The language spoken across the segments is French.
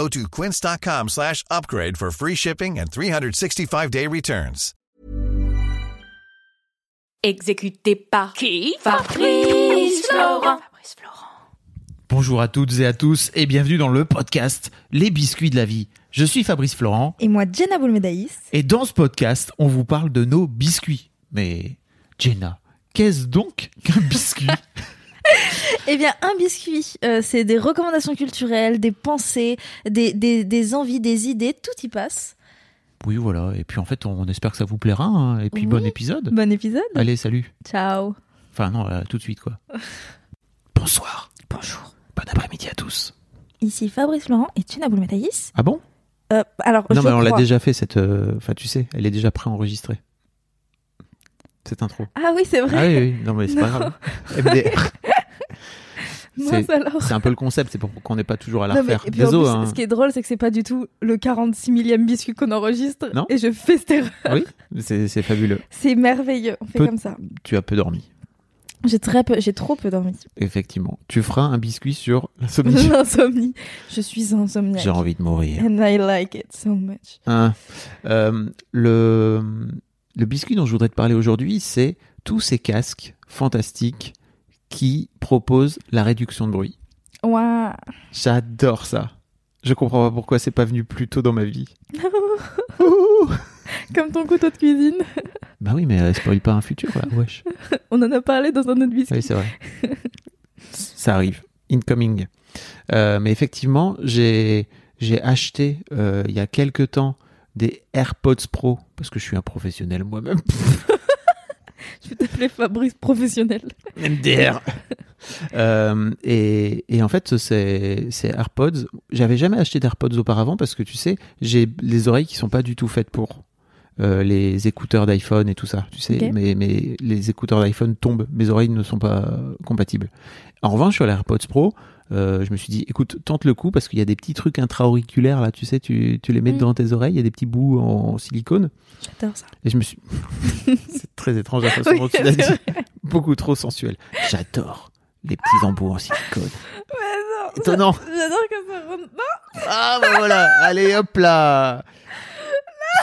Go to quince.com slash upgrade for free shipping and 365-day returns. Exécuté par qui Fabrice Florent. Fabrice Florent. Bonjour à toutes et à tous et bienvenue dans le podcast Les biscuits de la vie. Je suis Fabrice Florent Et moi, Jenna Boulmedaïs. et dans ce podcast, on vous parle de nos biscuits. Mais Jenna, qu'est-ce donc qu'un biscuit? Eh bien, un biscuit, euh, c'est des recommandations culturelles, des pensées, des, des, des envies, des idées, tout y passe. Oui, voilà. Et puis en fait, on espère que ça vous plaira. hein. Et puis Oui. bon épisode. Bon épisode. Allez, salut. Ciao. Enfin non, là, tout de suite quoi. Bonsoir. Bonjour. Bon après-midi à tous. Ici Fabrice Laurent et Jenna Boulmedaïs. Ah bon? Euh, alors, Non, je mais on l'a déjà fait cette. euh, Enfin, tu sais, elle est déjà préenregistrée. Cette intro. Ah oui, c'est Ah vrai. oui, oui. Non, mais c'est pas grave. MDR. C'est- alors. Un peu le concept, c'est pour qu'on n'ait pas toujours à la Non, mais- refaire. et puis en Désolé. plus, hein. Ce qui est drôle, c'est que c'est pas du tout le 46 millième biscuit qu'on enregistre. Non. Et je fais cette erreur. Oui, c'est fabuleux. C'est merveilleux. On fait Peu- comme ça. Tu as peu dormi, J'ai très peu, j'ai trop peu dormi. effectivement. Tu feras un biscuit sur l'insomnie. L'insomnie. Je suis insomniaque. J'ai envie de mourir. And I like it so much. Hein. Euh, le, le biscuit dont je voudrais te parler aujourd'hui, c'est tous ces casques fantastiques qui proposent la réduction de bruit. Ouah. J'adore ça. Je comprends pas pourquoi c'est pas venu plus tôt dans ma vie. Comme ton couteau de cuisine. bah oui, mais euh, spoil pas un futur là, wesh. On en a parlé dans un autre biscuit. Oui, c'est vrai. Ça arrive. Incoming. Euh, mais effectivement, j'ai j'ai acheté euh, il y a quelques temps des AirPods Pro parce que je suis un professionnel moi-même. Je vais t'appeler Fabrice professionnel. MDR. Euh, et, et en fait, ces, ces AirPods, j'avais jamais acheté d'AirPods auparavant parce que tu sais, j'ai les oreilles qui sont pas du tout faites pour euh, les écouteurs d'iPhone et tout ça. Tu sais, Ok. mais, mais les écouteurs d'iPhone tombent, mes oreilles ne sont pas compatibles. En revanche, sur les AirPods Pro, euh, je me suis dit, écoute, tente le coup parce qu'il y a des petits trucs intra-auriculaires là, tu sais, tu, tu les mets Mm. dans tes oreilles, il y a des petits bouts en silicone. J'adore ça. Et je me suis. c'est très étrange la façon dont tu l'as dit. Beaucoup trop sensuel. J'adore les petits embouts en silicone. Mais non. Étonnant. J'adore que ça rentre. Non, Ah bah voilà. Allez hop là.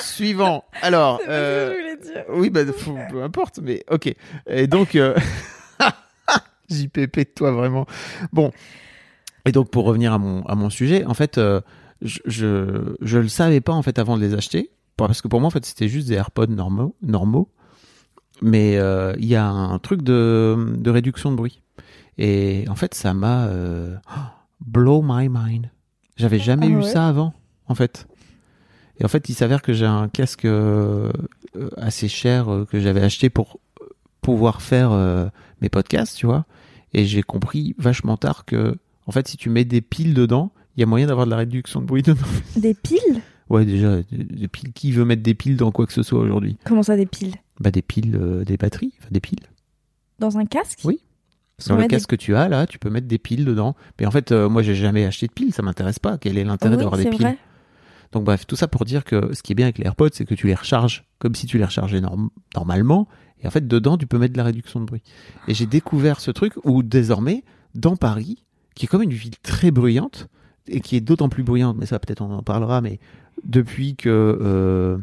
Suivant. Alors. c'est pas euh, ce que je voulais dire. Oui, bah, faut- peu importe, mais ok. Et donc, euh, JPP de toi, vraiment. Bon. Et donc, pour revenir à mon, à mon sujet, en fait, euh, je, je, je le savais pas, en fait, avant de les acheter. Parce que pour moi, en fait, c'était juste des AirPods normaux. normaux. Mais euh, il y a un truc de, de réduction de bruit. Et en fait, ça m'a euh, blow my mind. J'avais jamais Ah eu ouais ça avant, en fait. Et en fait, il s'avère que j'ai un casque euh, assez cher euh, que j'avais acheté pour pouvoir faire mes podcasts, tu vois. Et j'ai compris vachement tard que, en fait, si tu mets des piles dedans, il y a moyen d'avoir de la réduction de bruit dedans. Des piles? Ouais, déjà, des, piles. Qui veut mettre des piles dans quoi que ce soit aujourd'hui? Comment ça, des piles? Bah, des piles, euh, des batteries, enfin des piles. Dans un casque? Oui. Parce Dans le des- casque que tu as, là, tu peux mettre des piles dedans. Mais en fait, euh, moi, j'ai jamais acheté de piles, ça m'intéresse pas. Quel est l'intérêt Oui, d'avoir des piles? vrai. Donc bref, tout ça pour dire que ce qui est bien avec les AirPods, c'est que tu les recharges comme si tu les rechargeais norm- normalement. Et en fait, dedans, tu peux mettre de la réduction de bruit. Et j'ai découvert ce truc où désormais, dans Paris, qui est comme une ville très bruyante, et qui est d'autant plus bruyante, mais ça peut-être on en parlera, mais depuis que euh,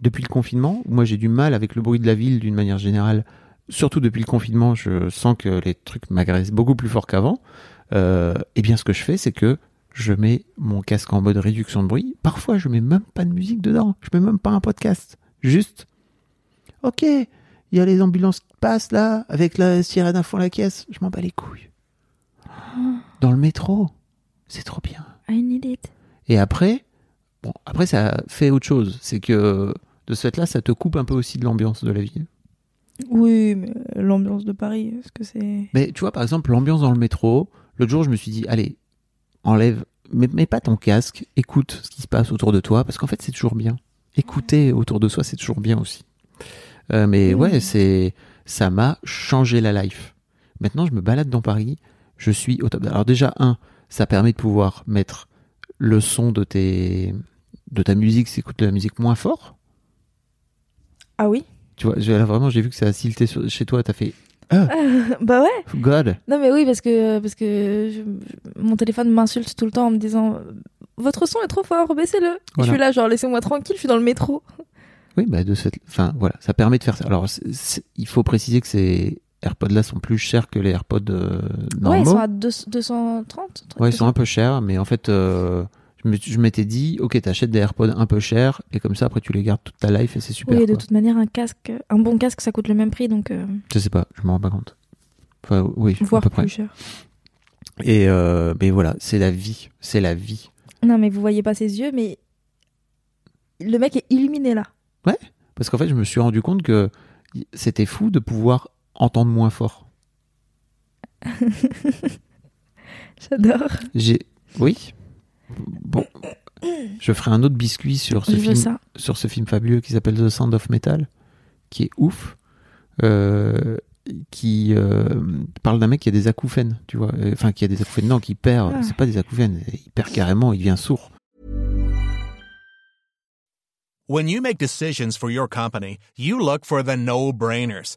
depuis le confinement, moi j'ai du mal avec le bruit de la ville d'une manière générale, surtout depuis le confinement, je sens que les trucs m'agressent beaucoup plus fort qu'avant. Euh, et bien ce que je fais, c'est que je mets mon casque en mode réduction de bruit. Parfois, je mets même pas de musique dedans. Je mets même pas un podcast. Juste, ok, il y a les ambulances qui passent là, avec la sirène à fond la caisse. Je m'en bats les couilles. Dans le métro, c'est trop bien. I need it. Et après, bon, après ça fait autre chose. C'est que de ce fait-là, ça te coupe un peu aussi de l'ambiance de la ville. Oui, mais l'ambiance de Paris, est-ce que c'est. Mais tu vois, par exemple, l'ambiance dans le métro. L'autre jour, je me suis dit, allez, enlève, mets, mets pas ton casque, écoute ce qui se passe autour de toi, parce qu'en fait, c'est toujours bien. Écouter autour de soi, c'est toujours bien aussi. Euh, mais Mm. ouais, c'est ça m'a changé la life. Maintenant, je me balade dans Paris, je suis au top. Alors déjà, un, ça permet de pouvoir mettre le son de tes de ta musique, si écoutes de la musique moins fort. Ah oui Tu vois, là, vraiment, j'ai vu que ça a silté sur- chez toi. T'as fait ah, Bah ouais. God. Non mais oui parce que parce que je- je- mon téléphone m'insulte tout le temps en me disant votre son est trop fort, baissez-le. Voilà. Je suis là genre laissez-moi tranquille, je suis dans le métro. Oui, bah de cette, enfin voilà, ça permet de faire ça. Alors, c'est- c'est- il faut préciser que ces AirPods là sont plus chers que les AirPods euh, Ouais, ils normaux. sont à deux- 230. un truc Ouais, ils sont un peu chers, mais en fait, euh, je m'étais dit, ok, t'achètes des AirPods un peu chers, et comme ça, après, tu les gardes toute ta life, et c'est super. Oui, et de quoi. toute manière un casque, un bon casque ça coûte le même prix donc euh, Je sais pas, je me rends pas compte. Enfin, oui, à voire peu près. plus cher. Et euh, mais voilà, c'est la vie, c'est la vie. Non mais vous voyez pas ses yeux mais le mec est illuminé là. Parce qu'en fait, je me suis rendu compte que c'était fou de pouvoir entendre moins fort. J'adore. J'ai, oui. Bon, je ferai un autre biscuit sur ce Je film, ça. sur ce film fabuleux qui s'appelle The Sound of Metal, qui est ouf, euh, qui euh, parle d'un mec qui a des acouphènes, tu vois, Euh, enfin qui a des acouphènes, non, qui perd, Ah. c'est pas des acouphènes, il perd carrément, il devient sourd. When you make decisions for your company, you look for the no-brainers.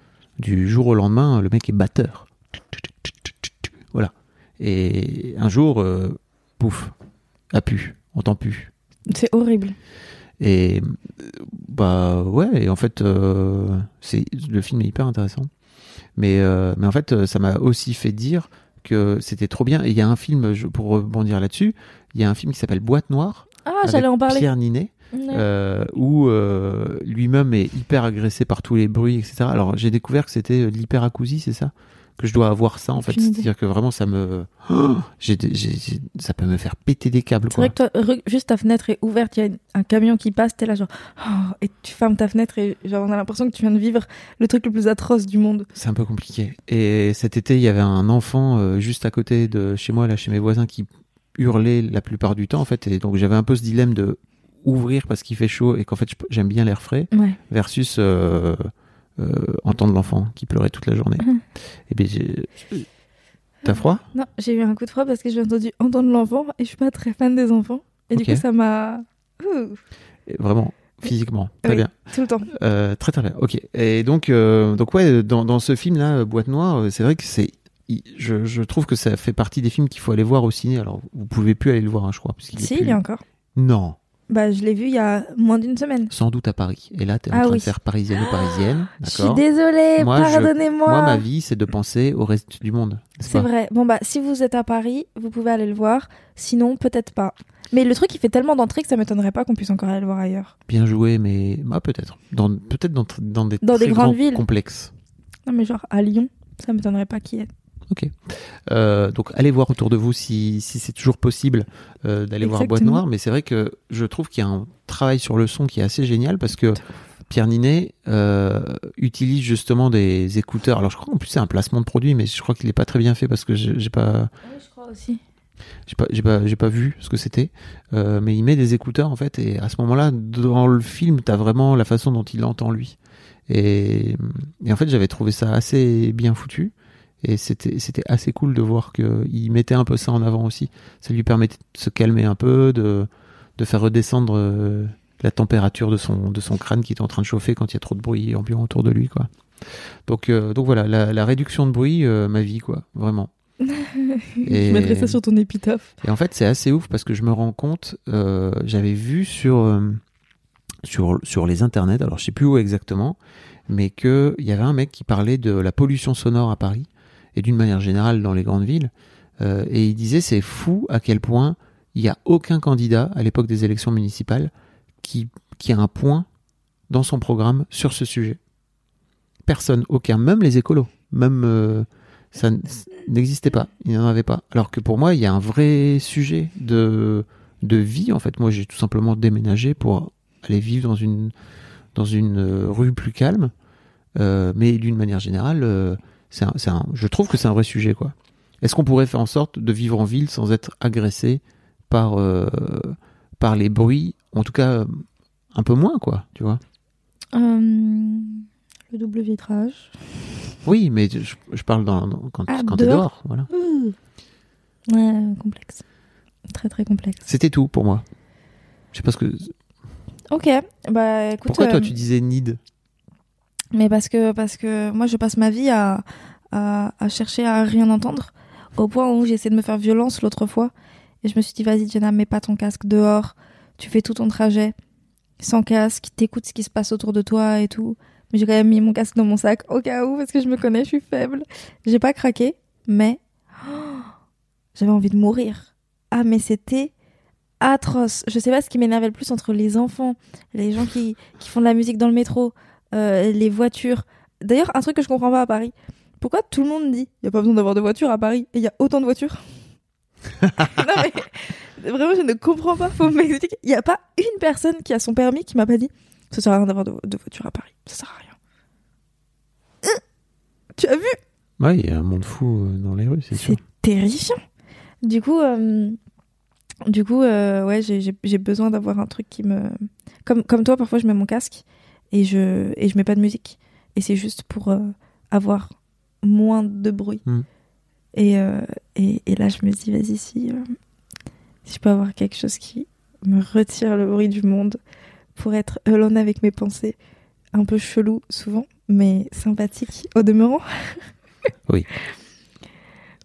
du jour au lendemain, le mec est batteur. Voilà. Et un jour, euh, pouf, a pu, entend plus. C'est horrible. Et bah ouais, et en fait, euh, c'est le film est hyper intéressant. Mais euh, mais en fait, euh, ça m'a aussi fait dire que c'était trop bien. Et il y a un film, pour rebondir là-dessus, il y a un film qui s'appelle Boîte Noire Ah, j'allais en parler. Pierre Ninet, Ouais. euh, où euh, lui-même est hyper agressé par tous les bruits, etc. Alors j'ai découvert que c'était euh, l'hyperacousie, c'est ça? Que je dois avoir ça en fait, c'est-à-dire que vraiment ça me, Oh ça peut me faire péter des câbles C'est vrai que toi, juste ta fenêtre est ouverte, il y a un camion qui passe, t'es là genre, oh, et tu fermes ta fenêtre et genre on a l'impression que tu viens de vivre le truc le plus atroce du monde. C'est un peu compliqué. Et cet été, il y avait un enfant euh, juste à côté de chez moi, là, chez mes voisins, qui hurlait la plupart du temps, en fait. Et donc, j'avais un peu ce dilemme de ouvrir parce qu'il fait chaud et qu'en fait, j'aime bien l'air frais, Ouais. versus euh, euh, entendre l'enfant qui pleurait toute la journée. Mhm. Et bien, j'ai- t'as froid? Non, j'ai eu un coup de froid parce que j'ai entendu entendre l'enfant et je suis pas très fan des enfants. Et du coup, ça m'a. Vraiment, physiquement. Très Oui. bien. tout le temps. Euh, très très bien. Ok. Et donc, euh, donc ouais, dans, dans ce film-là, Boîte Noire, c'est vrai que c'est, je, je trouve que ça fait partie des films qu'il faut aller voir au ciné. Alors, vous pouvez plus aller le voir, hein, je crois. parce Si, plus- il y a encore. Non, Bah, je l'ai vu il y a moins d'une semaine. sans doute à Paris. Et là, t'es en Ah train oui. de faire parisienne ou parisienne, Je suis désolée, pardonnez-moi. Moi, ma vie, c'est de penser au reste du monde. C'est vrai. Bon, bah, si vous êtes à Paris, vous pouvez aller le voir. Sinon, peut-être pas. Mais le truc, il fait tellement d'entrées que ça m'étonnerait pas qu'on puisse encore aller le voir ailleurs. Bien joué, mais bah, peut-être. Dans, peut-être dans, dans des Dans des grandes villes. complexes. Non, mais genre à Lyon, ça m'étonnerait pas qu'il y ait. Ok. Euh, donc allez voir autour de vous si, si c'est toujours possible euh, d'aller voir Boîte. Noire. Mais c'est vrai que je trouve qu'il y a un travail sur le son qui est assez génial parce que Pierre Ninet euh, utilise justement des écouteurs. Alors je crois qu'en plus c'est un placement de produit, mais je crois qu'il n'est pas très bien fait parce que j'ai pas Oui, je crois aussi. j'ai pas j'ai pas j'ai pas vu ce que c'était. Euh, mais il met des écouteurs en fait et à ce moment-là dans le film t'as vraiment la façon dont il entend lui. Et, et en fait j'avais trouvé ça assez bien foutu. Et c'était assez cool de voir qu'il mettait un peu ça en avant aussi. Ça lui permettait de se calmer un peu, de, de faire redescendre euh, la température de son, de son crâne qui était en train de chauffer quand il y a trop de bruit ambiant autour de lui. quoi. Donc, euh, donc voilà, la, la réduction de bruit, euh, ma vie, quoi, vraiment. Et- Je mettrai ça sur ton épitaphe. et en fait, c'est assez ouf parce que je me rends compte, j'avais vu sur, sur, sur les internets, alors je sais plus où exactement, mais qu'il y avait un mec qui parlait de la pollution sonore à Paris et d'une manière générale dans les grandes villes. Euh, et il disait c'est fou à quel point il n'y a aucun candidat à l'époque des élections municipales qui, qui a un point dans son programme sur ce sujet. personne, aucun, même les écolos, même euh, ça n'existait pas, il n'y en avait pas. Alors que pour moi, il y a un vrai sujet de, de vie. En fait, moi, j'ai tout simplement déménagé pour aller vivre dans une, dans une euh, rue plus calme. Mais d'une manière générale, c'est je trouve que c'est un vrai sujet. quoi. Est-ce qu'on pourrait faire en sorte de vivre en ville sans être agressé par, euh, par les bruits En tout cas, euh, un peu moins, quoi, tu vois? Euh, le double vitrage. Oui, mais je, je parle dans, dans- quand, Ah, quand t'es dehors. Voilà. Ouais, complexe. Très très complexe. C'était tout pour moi. Je sais pas ce que. Ok, bah écoute. Pourquoi toi tu disais need? Mais parce que, parce que moi, je passe ma vie à, à, à chercher à rien entendre, au point où j'ai essayé de me faire violence l'autre fois. Et je me suis dit, vas-y, Jenna, mets pas ton casque dehors. Tu fais tout ton trajet sans casque, t'écoutes ce qui se passe autour de toi et tout. Mais j'ai quand même mis mon casque dans mon sac au cas où, parce que je me connais, je suis faible. J'ai pas craqué, mais j'avais envie de mourir. Ah, mais c'était atroce. Je sais pas ce qui m'énervait le plus entre les enfants, les gens qui, qui font de la musique dans le métro, euh, les voitures. D'ailleurs, un truc que je comprends pas à Paris. Pourquoi tout le monde dit il y a pas besoin d'avoir de voiture à Paris et il y a autant de voitures? Non mais vraiment je ne comprends pas, faut m'expliquer. Il y a pas une personne qui a son permis qui m'a pas dit ça sert à rien d'avoir de, de voiture à Paris, ça sert à rien. Hein tu as vu? Ouais, il y a un monde fou euh, dans les rues, c'est sûr. C'est terrifiant. Du coup, euh, du coup, euh, ouais, j'ai besoin d'avoir un truc qui me, comme comme toi, parfois je mets mon casque et je et je mets pas de musique et c'est juste pour euh, avoir moins de bruit. Mm. Et, euh, et et là, je me dis, vas-y, si euh, si je peux avoir quelque chose qui me retire le bruit du monde pour être alone avec mes pensées, un peu chelou souvent, mais sympathique au demeurant. Oui.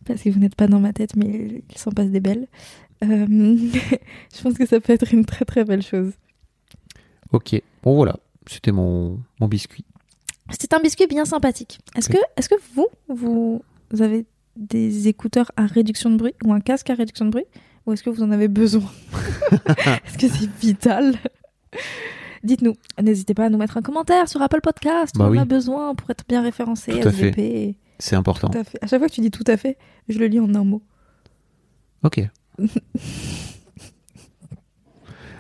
Parce que vous n'êtes pas dans ma tête, mais il s'en passe des belles. Je pense que ça peut être une très très belle chose. Ok. Bon voilà, c'était mon, mon biscuit. C'est un biscuit bien sympathique. Est-ce que, est que vous, vous avez des écouteurs à réduction de bruit ou un casque à réduction de bruit? Ou est-ce que vous en avez besoin? Est-ce que c'est vital? Dites-nous. N'hésitez pas à nous mettre un commentaire sur Apple Podcast. Bah On en oui. a besoin pour être bien référencé. Tout à. SVP. C'est important. Tout à fait. À chaque fois que tu dis tout à fait, je le lis en un mot. Ok.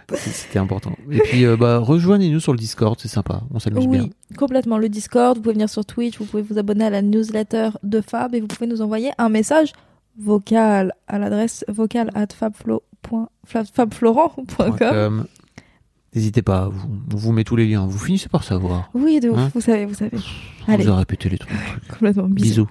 C'était important. Et puis, euh, bah, rejoignez-nous sur le Discord, c'est sympa. On s'amuse bien. Oui, complètement. Le Discord, vous pouvez venir sur Twitch, vous pouvez vous abonner à la newsletter de Fab et vous pouvez nous envoyer un message vocal à l'adresse vocal at fabflorent.com. N'hésitez pas, vous- on vous met tous les liens. Vous finissez par savoir. Oui, de Hein vous savez, vous savez. Allez, vous a répété les trucs. complètement. Bisous. Bisous.